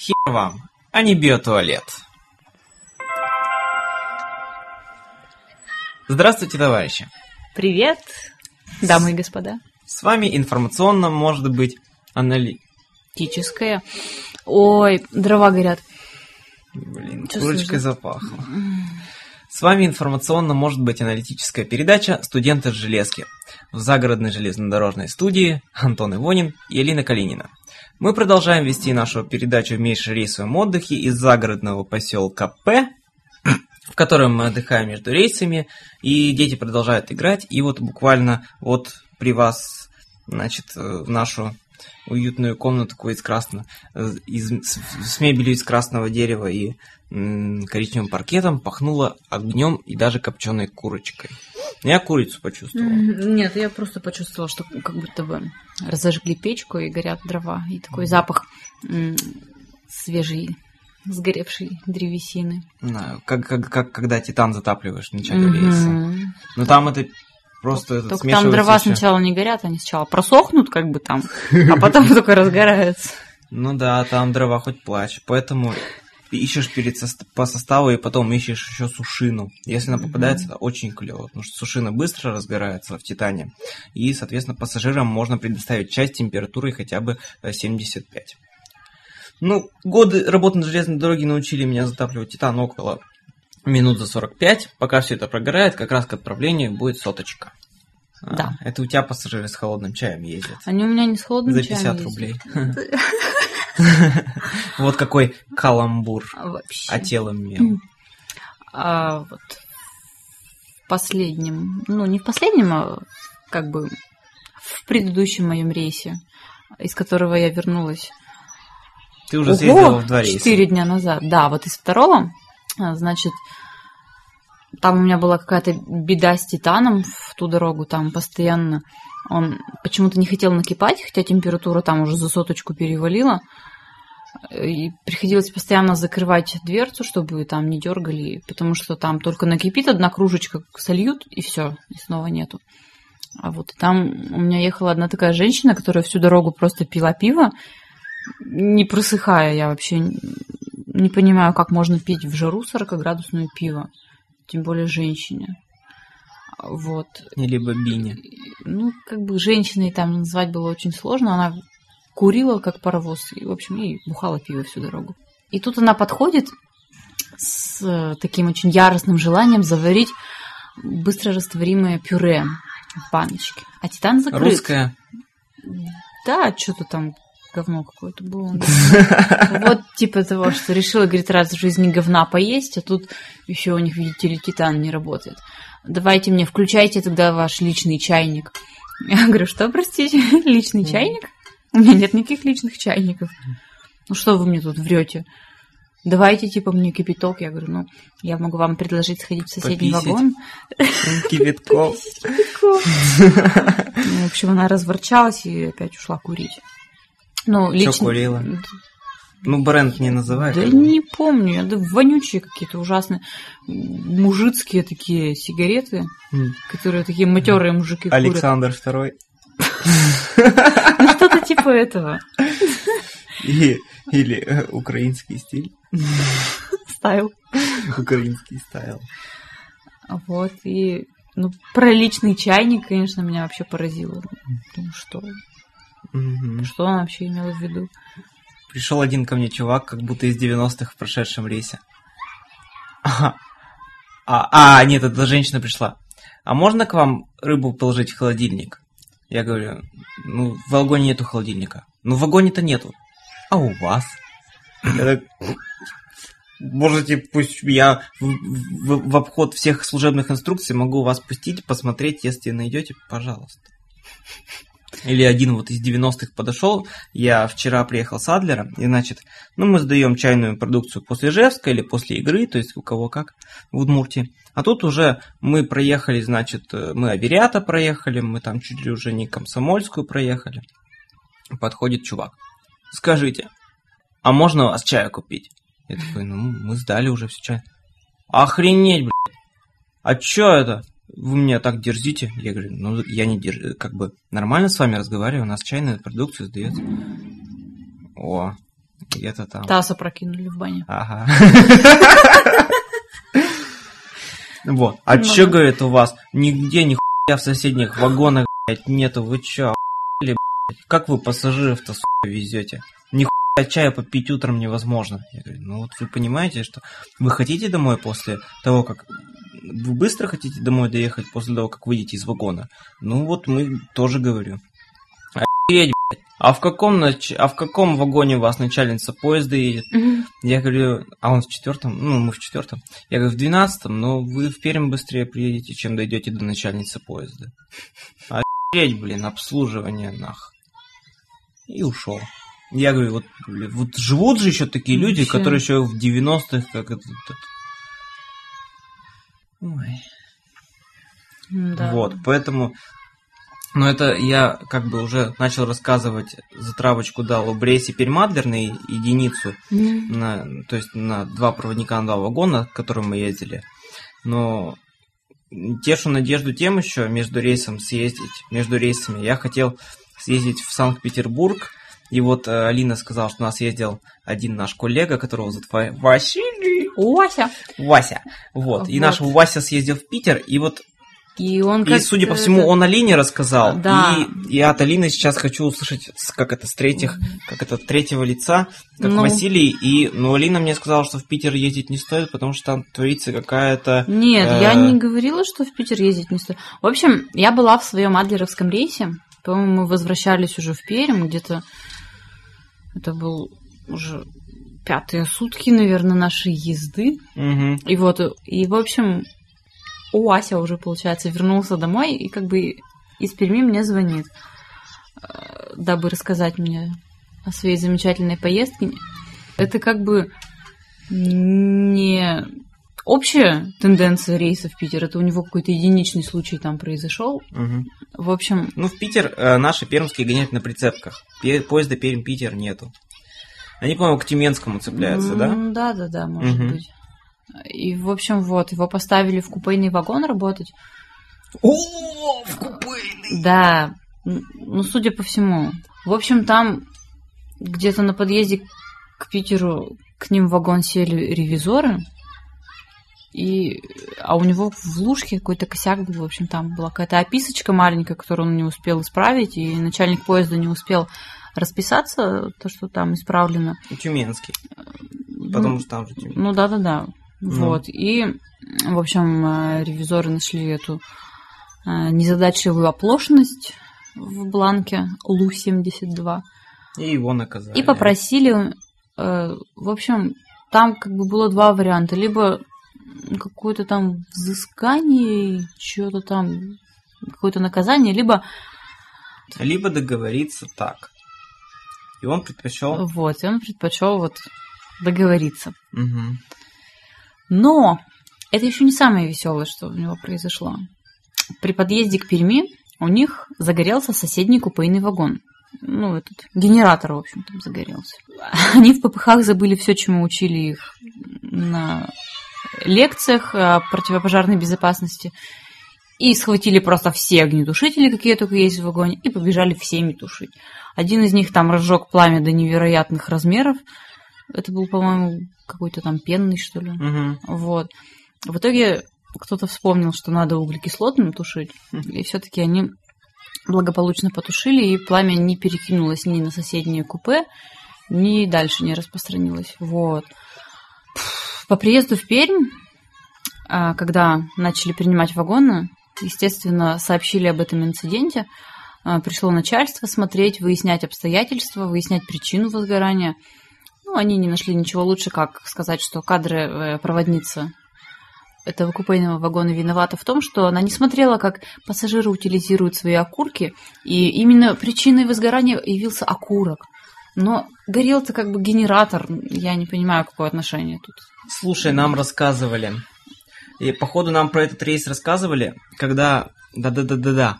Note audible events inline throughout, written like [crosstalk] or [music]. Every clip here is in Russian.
Хер вам, а не биотуалет. Здравствуйте, товарищи. Привет, дамы и господа. С вами информационно, может быть, анали... Тическая. Ой, дрова горят. Блин, Чё курочкой слышно? запахло. С вами информационно, может быть, аналитическая передача «Студенты с железки» в загородной железнодорожной студии Антон Ивонин и Элина Калинина. Мы продолжаем вести нашу передачу в межрейсовом отдыхе из загородного поселка П, в котором мы отдыхаем между рейсами, и дети продолжают играть, и вот буквально вот при вас, значит, э, в нашу уютную комнатку из красного, э, из, с, с мебелью из красного дерева и м, коричневым паркетом пахнуло огнем и даже копченой курочкой. Я курицу почувствовал. М, Нет, я просто почувствовала, что как будто бы разожгли печку и горят дрова. И такой запах м, свежей, сгоревшей древесины. Да, как, как, как когда титан затапливаешь в начале. Мгм. Но там это просто этот, Только там дрова ещё. сначала не горят, они сначала просохнут как бы там, а потом [laughs] только разгораются. Ну да, там дрова хоть плачь. Поэтому ты ищешь перед сост- по составу и потом ищешь еще сушину. Если она попадается, это очень клево, потому что сушина быстро разгорается в Титане. И, соответственно, пассажирам можно предоставить часть температурой хотя бы э, 75. Ну, годы работы на железной дороге научили меня затапливать Титан около минут за 45. Пока все это прогорает, как раз к отправлению будет соточка. А, Да. Это у тебя пассажиры с холодным чаем ездят. Они у меня не с холодным За чаем 50 ездят. рублей. [laughs] Вот какой каламбур. Вообще. А телом мел. А вот в последнем, ну не в последнем, а как бы в предыдущем моем рейсе, из которого я вернулась. Ты уже Ого, съездила в два рейса. Четыре дня назад. Да, вот из второго, а, значит, там у меня была какая-то беда с титаном в ту дорогу, там постоянно он почему-то не хотел накипать, хотя температура там уже за соточку перевалила. И приходилось постоянно закрывать дверцу, чтобы там не дергали, потому что там только накипит одна кружечка, сольют, и все, и снова нету. А вот там у меня ехала одна такая женщина, которая всю дорогу просто пила пиво, не просыхая. Я вообще не понимаю, как можно пить в жару 40-градусную пиво, тем более женщине. Вот. Или бобине. Ну, как бы женщиной там назвать было очень сложно. Она курила, как паровоз, и, в общем, и бухала пиво всю дорогу. И тут она подходит с э, таким очень яростным желанием заварить быстро растворимое пюре в баночке. А титан закрыт. Русская. Да, что-то там говно какое-то было. [laughs] Вот типа того, что решила, говорит, раз в жизни говна поесть, а тут еще у них, видите ли, титан не работает. Давайте мне, включайте тогда ваш личный чайник. Я говорю, что, простите, [laughs] личный чайник? У меня нет никаких личных чайников. Ну что вы мне тут врете? Давайте, типа, мне кипяток. Я говорю, ну, я могу вам предложить сходить в соседний Пописать. вагон. Кипятков. Ну, В общем, она разворчалась и опять ушла курить. Ну, лично... курила? Ну, бренд не называй. Да не помню, да вонючие какие-то ужасные мужицкие такие сигареты, которые такие матерые мужики курят. Александр Второй. Ну, что-то типа этого. И- Или э, украинский стиль. Стайл. Украинский стайл. Вот, и... Ну, про личный чайник, конечно, меня вообще поразило. Думаю, что, Мгм. что он вообще имел в виду? Пришел один ко мне чувак, как будто из 90-х в прошедшем рейсе. Ага. А, а, нет, это женщина пришла. А можно к вам рыбу положить в холодильник? Я говорю, ну, в вагоне нету холодильника. Ну, в вагоне-то нету. А у вас? Так, Можете, пусть я в, в- в обход всех служебных инструкций могу вас пустить, посмотреть, если найдете, пожалуйста. Или один вот из 90-х подошел, я вчера приехал с Адлера, и значит, ну мы сдаем чайную продукцию после Ижевска или после игры, то есть у кого как, в Удмуртии. А тут уже мы проехали, значит, э, мы Аверята проехали, мы там чуть ли уже не Комсомольскую проехали. Подходит чувак. Скажите, а можно у вас чаю купить? Я такой, ну, мы сдали уже все чай. Охренеть, блядь. А чё это? Вы меня так дерзите? Я говорю, ну, я не держу, как бы нормально с вами разговариваю, у нас чайная продукция сдается. О, где-то там. Таз опрокинули в бане. Ага. [laughs] Вот. А Ну чё, говорит, у вас? Нигде ни хуя в соседних вагонах, блядь, нету. Вы чё? Как вы пассажиров-то, сука, везете? Ни чая попить утром невозможно. Я говорю, ну вот вы понимаете, что вы хотите домой после того, как... Вы быстро хотите домой доехать после того, как выйдете из вагона? Ну вот мы тоже говорю. Охуеть, блядь. А в каком, нач... а в каком вагоне у вас начальница поезда едет? Я говорю, а он в четвертом? Ну, мы в четвертом. Я говорю, в двенадцатом, но вы в Пермь быстрее приедете, чем дойдете до начальницы поезда. Охереть, блин, обслуживание, нах. И ушел. Я говорю, вот, блин, вот живут же еще такие люди, Вообще. которые еще в 90-х, как это... это- Ой. Да. Вот, поэтому... Но это я как бы уже начал рассказывать, затравочку дал у Брейси Пермадлерной единицу, Мгм. на, то есть на два проводника на два вагона, к которым мы ездили. Но тешу надежду тем еще между рейсом съездить, между рейсами. Я хотел съездить в Санкт-Петербург, и вот э, Алина сказала, что у нас ездил один наш коллега, которого зовут Ва- Василий. Вася. Вася. Вот. И Вот. наш Вася съездил в Питер, и вот И он и, судя по всему, он Алине рассказал. Да. И я от Алины сейчас хочу услышать, как это, с третьих, как это, третьего лица, как Ну. Василий. И, ну, Алина мне сказала, что в Питер ездить не стоит, потому что там творится какая-то... Нет, Э. я не говорила, что в Питер ездить не стоит. В общем, я была в своем адлеровском рейсе. По-моему, мы возвращались уже в Пермь, где-то это был уже пятые сутки, наверное, нашей езды. Мгм. И вот, и в общем, у Ася уже, получается, вернулся домой и как бы из Перми мне звонит, э, дабы рассказать мне о своей замечательной поездке. Это как бы не общая тенденция рейса в Питер, это у него какой-то единичный случай там произошел. Мгм. В общем, Ну, в Питер э, наши пермские гоняют на прицепках. Поезда Пермь-Питер нету. Они, по-моему, к Тюменскому цепляются, да? Да, да, да, может Мгм. быть. И, в общем, вот, его поставили в купейный вагон работать. О, в купейный! Да, ну, судя по всему. В общем, там где-то на подъезде к Питеру к ним в вагон сели ревизоры, и, а у него в лужке какой-то косяк был, в общем, там была какая-то описочка маленькая, которую он не успел исправить, и начальник поезда не успел расписаться, то, что там исправлено. Тюменский, Ну, потому что там же Тюмень. ну да, да, да. Ну. Вот. И, в общем, э, ревизоры нашли эту э, незадачливую оплошность в бланке ЛУ-72 И его наказали. и попросили, э, в общем, там как бы было два варианта. Либо какое-то там взыскание, что-то там, какое-то наказание, либо Либо договориться так. И он предпочел... вот, и он предпочел вот договориться. Мгм. Но это еще не самое веселое, что у него произошло. При подъезде к Перми у них загорелся соседний купейный вагон. Ну, этот генератор, в общем, там загорелся. Они в ППХ забыли все, чему учили их на лекциях о противопожарной безопасности. И схватили просто все огнетушители, какие только есть в вагоне, и побежали всеми тушить. Один из них там разжег пламя до невероятных размеров. Это был, по-моему, какой-то там пенный, что ли. Мгм. Вот. В итоге кто-то вспомнил, что надо углекислотным тушить, и все-таки они благополучно потушили, и пламя не перекинулось ни на соседнее купе, ни дальше не распространилось. Вот. По приезду в Пермь, а, когда начали принимать вагоны, естественно, сообщили об этом инциденте. А, Пришло начальство смотреть, выяснять обстоятельства, выяснять причину возгорания. Ну, они не нашли ничего лучше, как сказать, что кадры э, проводницы этого купейного вагона виновата в том, что она не смотрела, как пассажиры утилизируют свои окурки, и именно причиной возгорания явился окурок. Но горел-то как бы генератор, я не понимаю, какое отношение тут. Слушай, нам рассказывали. И походу нам про этот рейс рассказывали, когда... Да-да-да-да-да.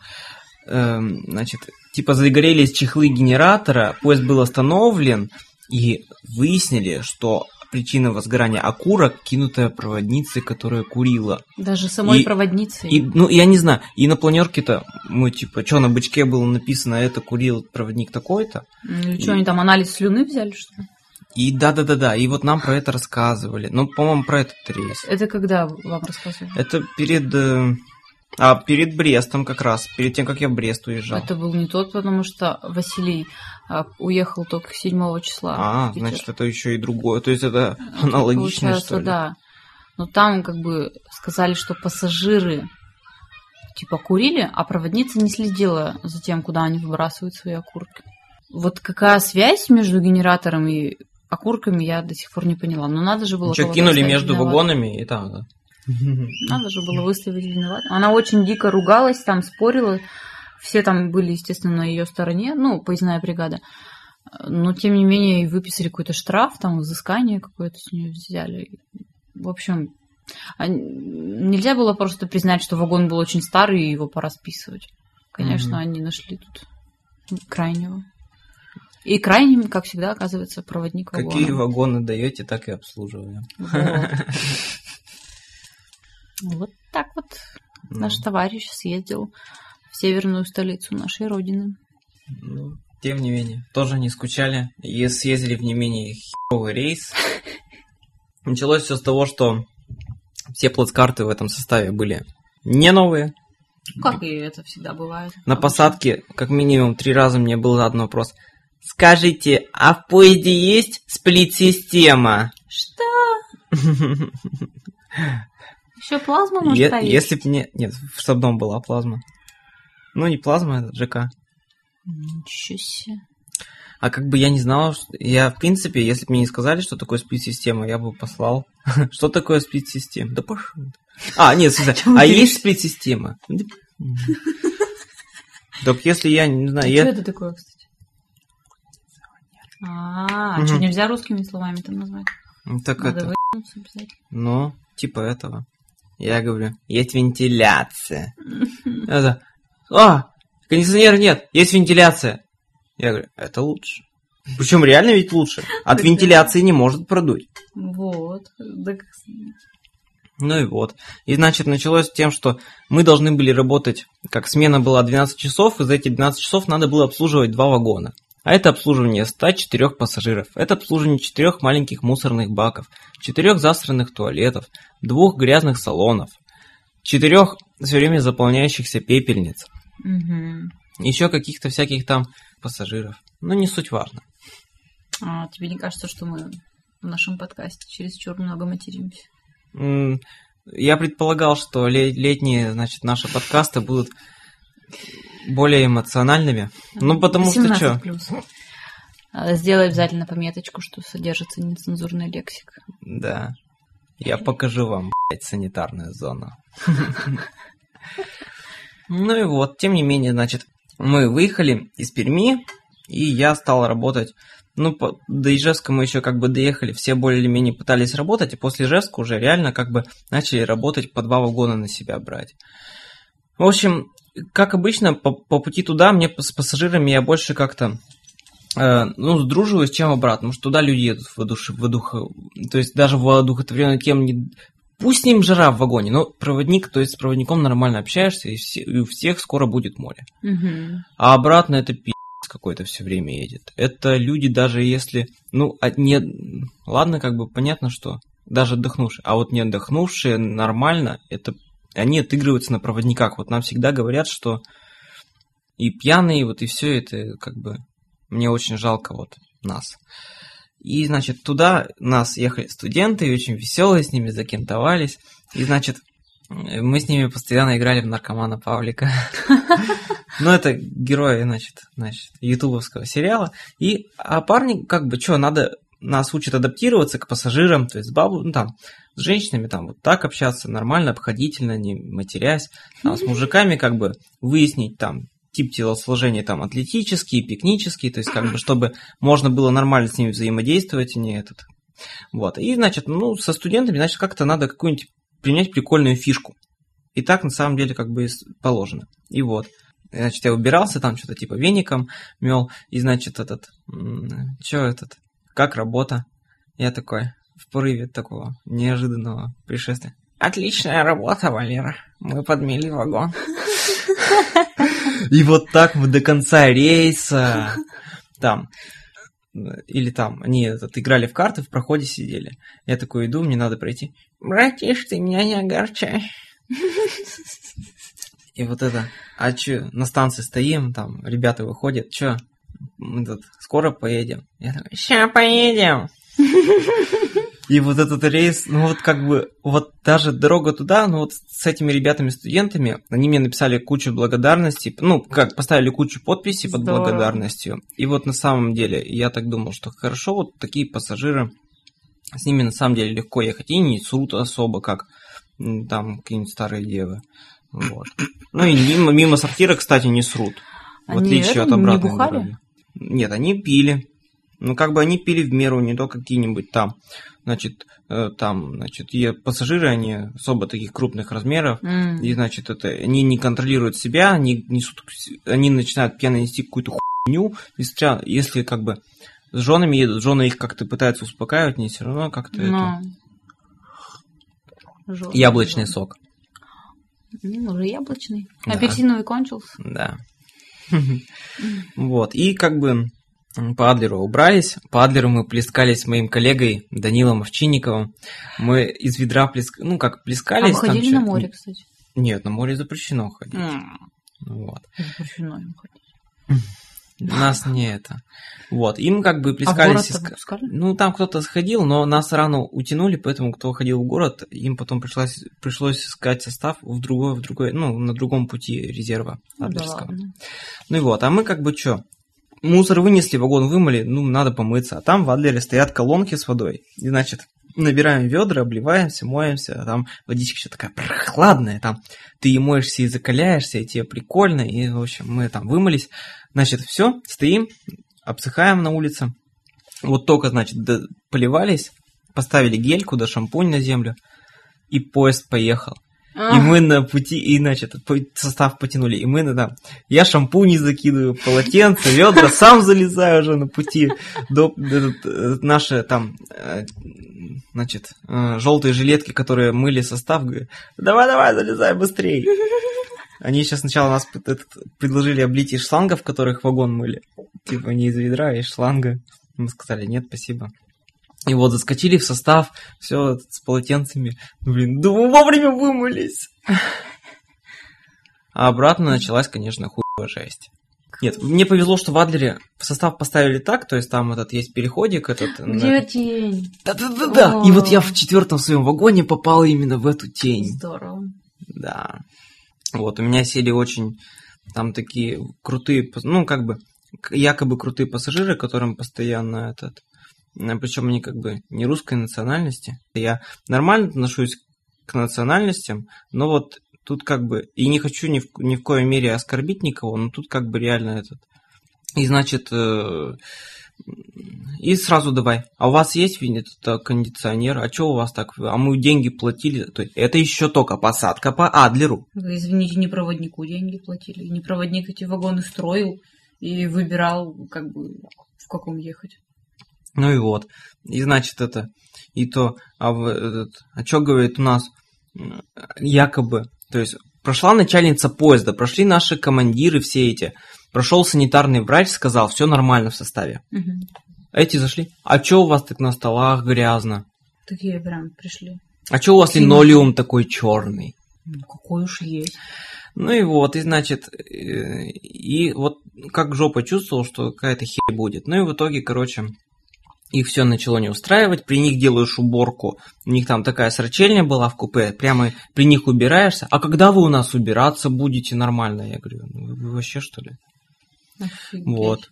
Эм, значит, типа загорелись чехлы генератора, поезд был остановлен, и выяснили, что причина возгорания окурок, кинутая проводницей, которая курила. Даже самой И- проводницей. И, ну, я не знаю, и на планерке-то мы, типа, что на бычке было написано, это курил проводник такой-то? Ну, и что, они там анализ слюны взяли, что ли? И да-да-да-да, и вот нам про это рассказывали. Ну, по-моему, про этот рейс. Это когда вам рассказывали? Это перед... э, А, перед Брестом как раз, перед тем, как я в Брест уезжал. Это был не тот, потому что Василий а, уехал только 7 числа. А, значит, это еще и другое. То есть это Это аналогично, что ли? да. Но там как бы сказали, что пассажиры типа курили, а проводница не следила за тем, куда они выбрасывают свои окурки. Вот какая связь между генератором и окурками, я до сих пор не поняла. Но надо же было... Что, кинули между виноватым. вагонами и там, да. Надо же было выставить виноватым. Она очень дико ругалась, там спорила. Все там были, естественно, на ее стороне, ну, поездная бригада. Но, тем не менее, ей выписали какой-то штраф, там, взыскание какое-то с нее взяли. В общем, а нельзя было просто признать, что вагон был очень старый, и его пора списывать. Конечно, Мгм. они нашли тут крайнего. И крайним, как всегда, оказывается проводник вагона. Какие вагоны даете, так и обслуживаем. Вот. [laughs] Так вот Ну, наш товарищ съездил северную столицу нашей родины. ну, тем не менее, тоже не скучали. И съездили в не менее херовый рейс. [laughs] Началось все с того, что все плацкарты в этом составе были не новые. Как и это всегда бывает. На Обычно. посадке как минимум три раза мне был задан вопрос. Скажите, а в поезде есть сплит-система? Что? [laughs] Еще плазма может Е- повесить? Если б мне... Нет, в штабном была плазма. Ну, не плазма, это ЖК. Ничего себе. А как бы я не знал, что... я, в принципе, если бы мне не сказали, что такое сплит-система, я бы послал. [laughs] Что такое сплит-система? Да пошел. А, нет, [laughs] а есть сплит-система? Так [laughs] если я не А знаю, что я... это такое, кстати? А, что, нельзя русскими словами там назвать? Так Надо это... Ну, типа этого. Я говорю, есть вентиляция. Это, а, кондиционера нет, есть вентиляция. Я говорю, это лучше. Причем реально ведь лучше. От [laughs] вентиляции не может продуть. Вот. Ну и вот. И значит, началось с тем, что мы должны были работать, как смена была 12 часов, и за эти 12 часов надо было обслуживать два вагона. А это обслуживание 104 пассажиров, это обслуживание четырех маленьких мусорных баков, четырех засранных туалетов, двух грязных салонов, четырех все время заполняющихся пепельниц, Мгм. еще каких-то всяких там пассажиров. Ну, не суть важно. А тебе не кажется, что мы в нашем подкасте чересчур много материмся? Я предполагал, что ле- летние, значит, наши подкасты будут более эмоциональными. Ну, потому что 18 что? А, Сделай обязательно пометочку, что содержится нецензурная лексика. Да. Я покажу вам, блядь, санитарную зону. [laughs] Ну и вот, тем не менее, значит, мы выехали из Перми, и я стал работать. Ну, по- до Ижевска мы еще как бы доехали, все более или менее пытались работать, и после Ижевска уже реально как бы начали работать по два вагона на себя брать. В общем, как обычно, по, по пути туда мне с пассажирами я больше как-то э, ну, сдруживаюсь, чем обратно, потому что туда люди едут в воодуш- воодух- то есть даже в воодухотворенную тему не... Пусть с ним жара в вагоне, но проводник, то есть с проводником нормально общаешься, и, все- и у всех скоро будет море. Мгм. А обратно это пи*** какой-то все время едет. Это люди даже если, ну, от не... ладно, как бы понятно, что даже отдохнувшие, а вот не отдохнувшие нормально, это они отыгрываются на проводниках. Вот нам всегда говорят, что и пьяные, вот и все это, как бы, мне очень жалко вот нас. И, значит, туда нас ехали студенты, и очень веселые, с ними закентовались. И, значит, э, мы с ними постоянно играли в наркомана Павлика. [laughs] Ну, это герои, значит, значит, ютубовского сериала. И, а парни, как бы, что, надо, нас учат адаптироваться к пассажирам, то есть с бабу, ну, там, с женщинами, там, вот так общаться, нормально, обходительно, не матерясь. Там, с [laughs] мужиками, как бы, выяснить, там, тип телосложения, там, атлетический, пикнический, то есть, как бы, чтобы можно было нормально с ними взаимодействовать, а не этот. Вот. И, значит, ну, со студентами, значит, как-то надо какую-нибудь принять прикольную фишку. И так, на самом деле, как бы положено. И вот. Значит, я убирался там, что-то типа веником мел, и, значит, этот, что этот, как работа? Я такой, в порыве такого неожиданного пришествия. Отличная работа, Валера. Мы подмели вагон. [laughs] И вот так мы до конца рейса. Там. или там, они этот, играли в карты, в проходе сидели. Я такой иду, мне надо пройти. Братиш, ты меня не огорчай. И вот это, а чё, на станции стоим, там ребята выходят, чё, мы тут скоро поедем? Я такой, ща поедем. И вот этот рейс, ну вот как бы, вот даже дорога туда, ну вот с этими ребятами-студентами, они мне написали кучу благодарностей, ну как, поставили кучу подписей под благодарностью. И вот на самом деле я так думал, что хорошо, вот такие пассажиры, с ними на самом деле легко ехать, и не срут особо, как там какие-нибудь старые девы. Вот. Ну и мимо, мимо сортира, кстати, не срут. В Они отличие от не обратной бухали? дороги. Нет, они пили. Ну, как бы они пили в меру, не то какие-нибудь там, значит, э, там, значит, и пассажиры, они особо таких крупных размеров, М. и, значит, это, они не контролируют себя, они несут, они начинают пьяно нести какую-то хуйню, если, если как бы с женами едут, жены их как-то пытаются успокаивать, не все равно как-то это... Ну. Жёстко, Яблочный жёстко. сок, Ну, уже яблочный. Да. Апельсиновый кончился. да. [laughs] Вот, и как бы по Адлеру убрались. По Адлеру мы плескались с моим коллегой Данилом Овчинниковым. Мы из ведра плескались, ну как, А плескались. вы там ходили чё- на море, кстати? Нет, на море запрещено ходить. М. Вот. Запрещено им ходить. Нас не это. Вот. Им как бы А в плескались. из- выпускали? Ну, там кто-то сходил, но нас рано утянули, поэтому кто ходил в город, им потом пришлось, пришлось искать состав в другой, в другой, ну, на другом пути резерва да Адлерского. ладно. Ну и вот, а мы как бы что? Мусор вынесли, вагон вымыли, ну, надо помыться. А там в Адлере стоят колонки с водой. И, значит, набираем ведра, обливаемся, моемся, а там водичка еще такая прохладная, там ты и моешься, и закаляешься, и тебе прикольно, и, в общем, мы там вымылись. Значит, все, стоим, обсыхаем на улице. Вот только, значит, поливались, поставили гельку, да шампунь на землю, и поезд поехал. И мы на пути, и, значит, состав потянули, и мы на там, я шампуни закидываю, полотенце, ведра, [laughs] сам залезаю уже на пути до э, наши там, э, значит, желтые жилетки, которые мыли состав, говорят, давай-давай, залезай быстрее. Они сейчас сначала нас этот, предложили облить из шлангов, которых вагон мыли. Типа не из ведра, а из шланга. Мы сказали, нет, спасибо. И вот заскочили в состав, все с полотенцами. Ну, Блин, мы вовремя вымылись. А обратно началась, конечно, хуевая жесть. Нет, мне повезло, что в Адлере в состав поставили так, то есть там этот есть переходик этот. на- Где тень? Да-да-да-да. И вот я в четвертом своем вагоне попал именно в эту тень. Здорово. Да. Вот, у меня сели очень там такие крутые, ну, как бы, якобы крутые пассажиры, которым постоянно этот... Причем они как бы не русской национальности. Я нормально отношусь к национальностям, но вот тут как бы... И не хочу ни в, ни в коей мере оскорбить никого, но тут как бы реально этот... И значит... э, и сразу давай. А у вас есть этот, э, кондиционер? А что у вас так? А мы деньги платили. То есть это еще только посадка по Адлеру. Извините, не проводнику деньги платили. Не проводник эти вагоны строил и выбирал, как бы, в каком ехать. Ну и вот. И значит это. И то, а, этот, а что говорит у нас якобы, то есть прошла начальница поезда, прошли наши командиры все эти, прошел санитарный врач, сказал, все нормально в составе. Мгм. Эти зашли, а что у вас так на столах грязно? Такие прям пришли. А что у вас линолеум такой черный? Ну, какой уж есть. Ну и вот, и значит, э, и вот как жопа чувствовал, что какая-то херь будет. Ну и в итоге, короче, их все начало не устраивать, при них делаешь уборку, у них там такая срачельня была в купе, прямо при них убираешься, а когда вы у нас убираться будете нормально? Я говорю, ну вы- вообще что ли? Офигеть. Вот.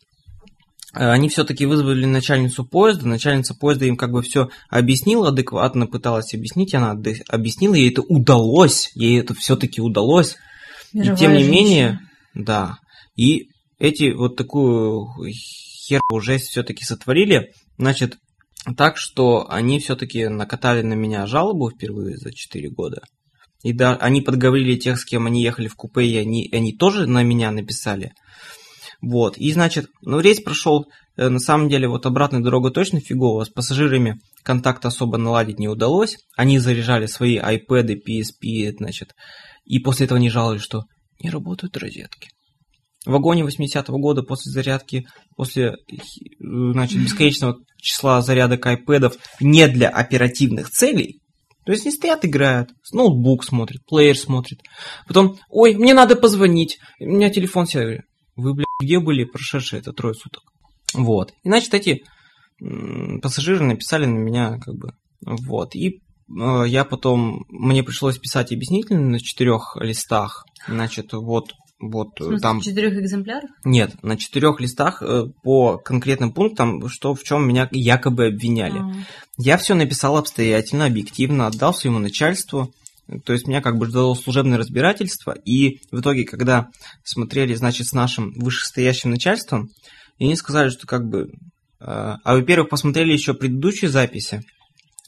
Э, Они все-таки вызвали начальницу поезда, начальница поезда им как бы все объяснила, адекватно пыталась объяснить, она объяснила, ей это удалось, ей это все-таки удалось. И Мировая тем не женщина. менее, да. И эти вот такую херовую жесть все-таки сотворили. Значит, так что они все-таки накатали на меня жалобу впервые за 4 года. И да, они подговорили тех, с кем они ехали в купе, и они, они тоже на меня написали. Вот. И значит, ну рейс прошел, э, на самом деле, вот обратная дорога точно фиговая. С пассажирами контакт особо наладить не удалось. Они заряжали свои iPad, PSP, значит. И после этого они жаловались, что не работают розетки. В вагоне 80-го года после зарядки, после значит, бесконечного числа зарядок айпэдов не для оперативных целей, то есть они стоят, играют, ноутбук смотрит, плеер смотрит. Потом, ой, мне надо позвонить, у меня телефон сел. Вы, блядь, где были прошедшие это трое суток? Вот. И, значит, эти пассажиры написали на меня, как бы, вот. И э, я потом, мне пришлось писать объяснительно на четырех листах. Значит, вот вот в смысле, там... В четырех экземплярах? Нет, на четырех листах э, по конкретным пунктам, что в чем меня якобы обвиняли. А. Я все написал обстоятельно, объективно, отдал своему начальству. То есть меня как бы ждало служебное разбирательство. И в итоге, когда смотрели, значит, с нашим вышестоящим начальством, и они сказали, что как бы... Э, а во-первых, посмотрели еще предыдущие записи.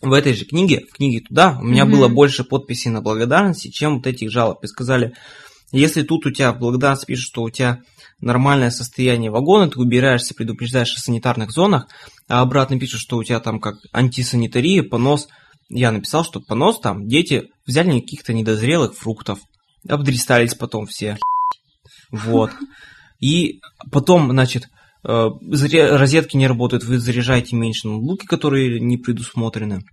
В этой же книге, в книге туда, у меня Мгм. было больше подписей на благодарности, чем вот этих жалоб. И сказали, если тут у тебя благодарность пишут, что у тебя нормальное состояние вагона, ты убираешься, предупреждаешь о санитарных зонах, а обратно пишут, что у тебя там как антисанитария, понос. Я написал, что понос там, дети взяли каких-то недозрелых фруктов, обдристались потом все. Вот. И потом, значит, э, розетки не работают, вы заряжаете меньше ноутбуки, которые не предусмотрены.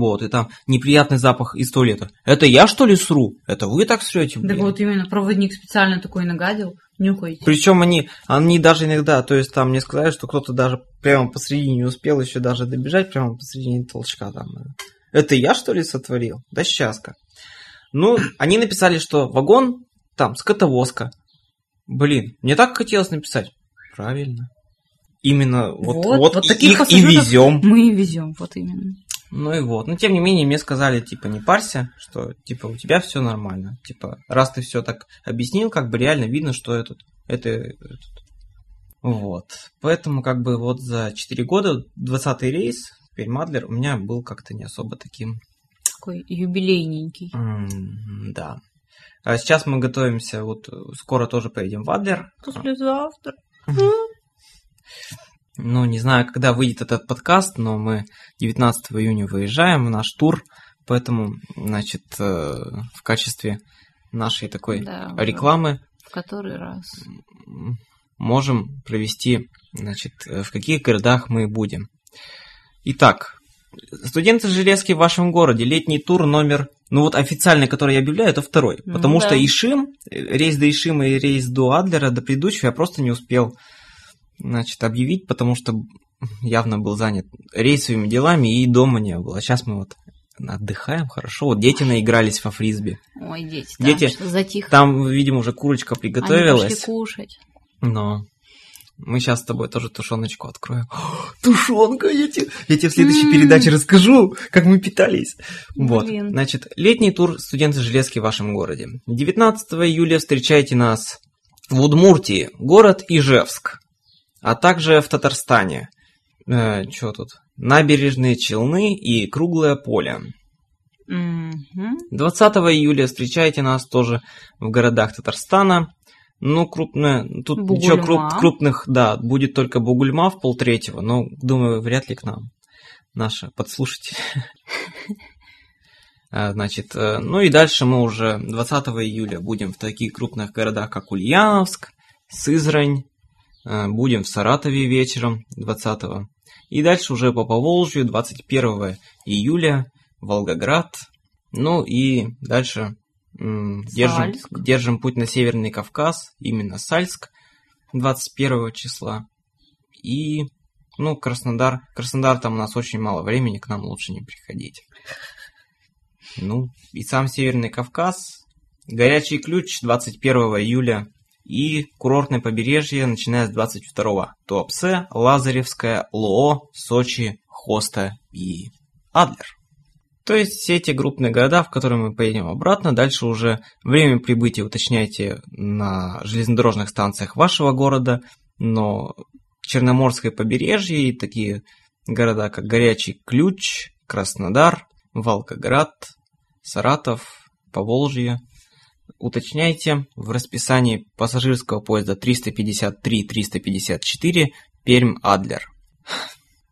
Вот, и там неприятный запах из туалета. Это я, что ли, сру? Это вы так срете? Так вот именно, проводник специально такой нагадил. Нюхайте. Причем они, они даже иногда, то есть там мне сказали, что кто-то даже прямо посредине не успел еще даже добежать, прямо посредине толчка там. Это я, что ли, сотворил? Да сейчас как. Ну, они написали, что вагон там, скотовозка. Блин, мне так хотелось написать. Правильно. Именно вот, Вот, вот, вот таких их и везем. Мы и везем, вот именно. Ну и вот. Но тем не менее, мне сказали, типа, не парься, что типа у тебя все нормально. Типа, раз ты все так объяснил, как бы реально видно, что этот, это, этот. Вот. Поэтому, как бы, вот за 4 года 20-й рейс, теперь Мадлер, у меня был как-то не особо таким. Такой юбилейненький. м, да. А сейчас мы готовимся, вот скоро тоже поедем в Адлер. Послезавтра. Ну, не знаю, когда выйдет этот подкаст, но мы 19 июня выезжаем в наш тур, поэтому, значит, э, в качестве нашей такой Да, рекламы В который раз. можем провести, значит, э, в каких городах мы будем. Итак, студенты железки в вашем городе, летний тур номер, ну вот официальный, который я объявляю, это второй, Ну потому да. что Ишим, э, рейс до Ишима и рейс до Адлера, до предыдущего я просто не успел, значит, объявить, потому что явно был занят рейсовыми делами и дома не было. Сейчас мы вот отдыхаем хорошо, вот дети наигрались во фрисби. Ой, дети, Дети, да, что затихли. Там, видимо, уже курочка Они приготовилась. пошли кушать. Но мы сейчас с тобой тоже тушеночку откроем. [gasps] Тушенка, я тебе, я тебе в следующей М. передаче расскажу, как мы питались. Вот, Блин. значит, летний тур студенты железки в вашем городе. 19 июля встречайте нас в Удмуртии, город Ижевск, а также в Татарстане. что тут? Набережные Челны и Круглое поле. Мгм. 20 июля встречайте нас тоже в городах Татарстана. Ну, крупное, тут ничего круп- Бугульма. крупных, да, будет только Бугульма в полтретьего, но, думаю, вряд ли к нам наши подслушатели. [laughs] А, Значит, э, ну и дальше мы уже 20 июля будем в таких крупных городах, как Ульяновск, Сызрань, э, будем в Саратове вечером 20 И дальше уже по Поволжью 21 июля Волгоград. Ну и дальше м, держим, держим путь на Северный Кавказ, именно Сальск 21 числа. И, ну, Краснодар. Краснодар там у нас очень мало времени, к нам лучше не приходить. Ну, и сам Северный Кавказ. Горячий ключ 21 июля. И курортное побережье, начиная с 22 Туапсе, Лазаревская, Лоо, Сочи, Хоста и Адлер. То есть все эти крупные города, в которые мы поедем обратно, дальше уже время прибытия уточняйте на железнодорожных станциях вашего города, но Черноморское побережье и такие города, как Горячий Ключ, Краснодар, Волгоград, Саратов, Поволжье, уточняйте в расписании пассажирского поезда 353-354 Пермь-Адлер.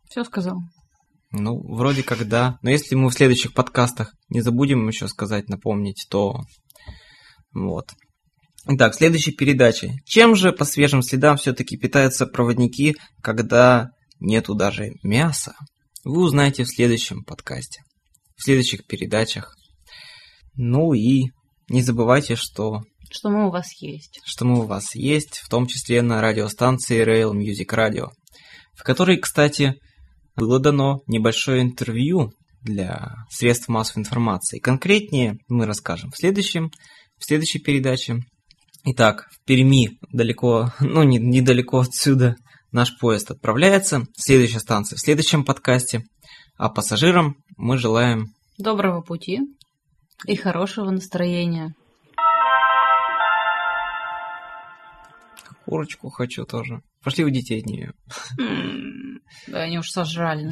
Все сказал. Ну, вроде как да. Но если мы в следующих подкастах не забудем еще сказать, напомнить, то вот. Итак, следующая передача. Чем же по свежим следам все-таки питаются проводники, когда нету даже мяса? Вы узнаете в следующем подкасте, в следующих передачах. Ну и не забывайте, что Что мы у вас есть. что мы у вас есть, в том числе на радиостанции Rail Music Radio, в которой, кстати, было дано небольшое интервью для средств массовой информации. Конкретнее мы расскажем в следующем, в следующей передаче. Итак, в Перми, далеко, ну, не, недалеко отсюда, наш поезд отправляется. Следующая станция в следующем подкасте. А пассажирам мы желаем Доброго пути и хорошего настроения. курочку хочу тоже. Пошли у детей от нее. Да, они уж сожрали. [laughs]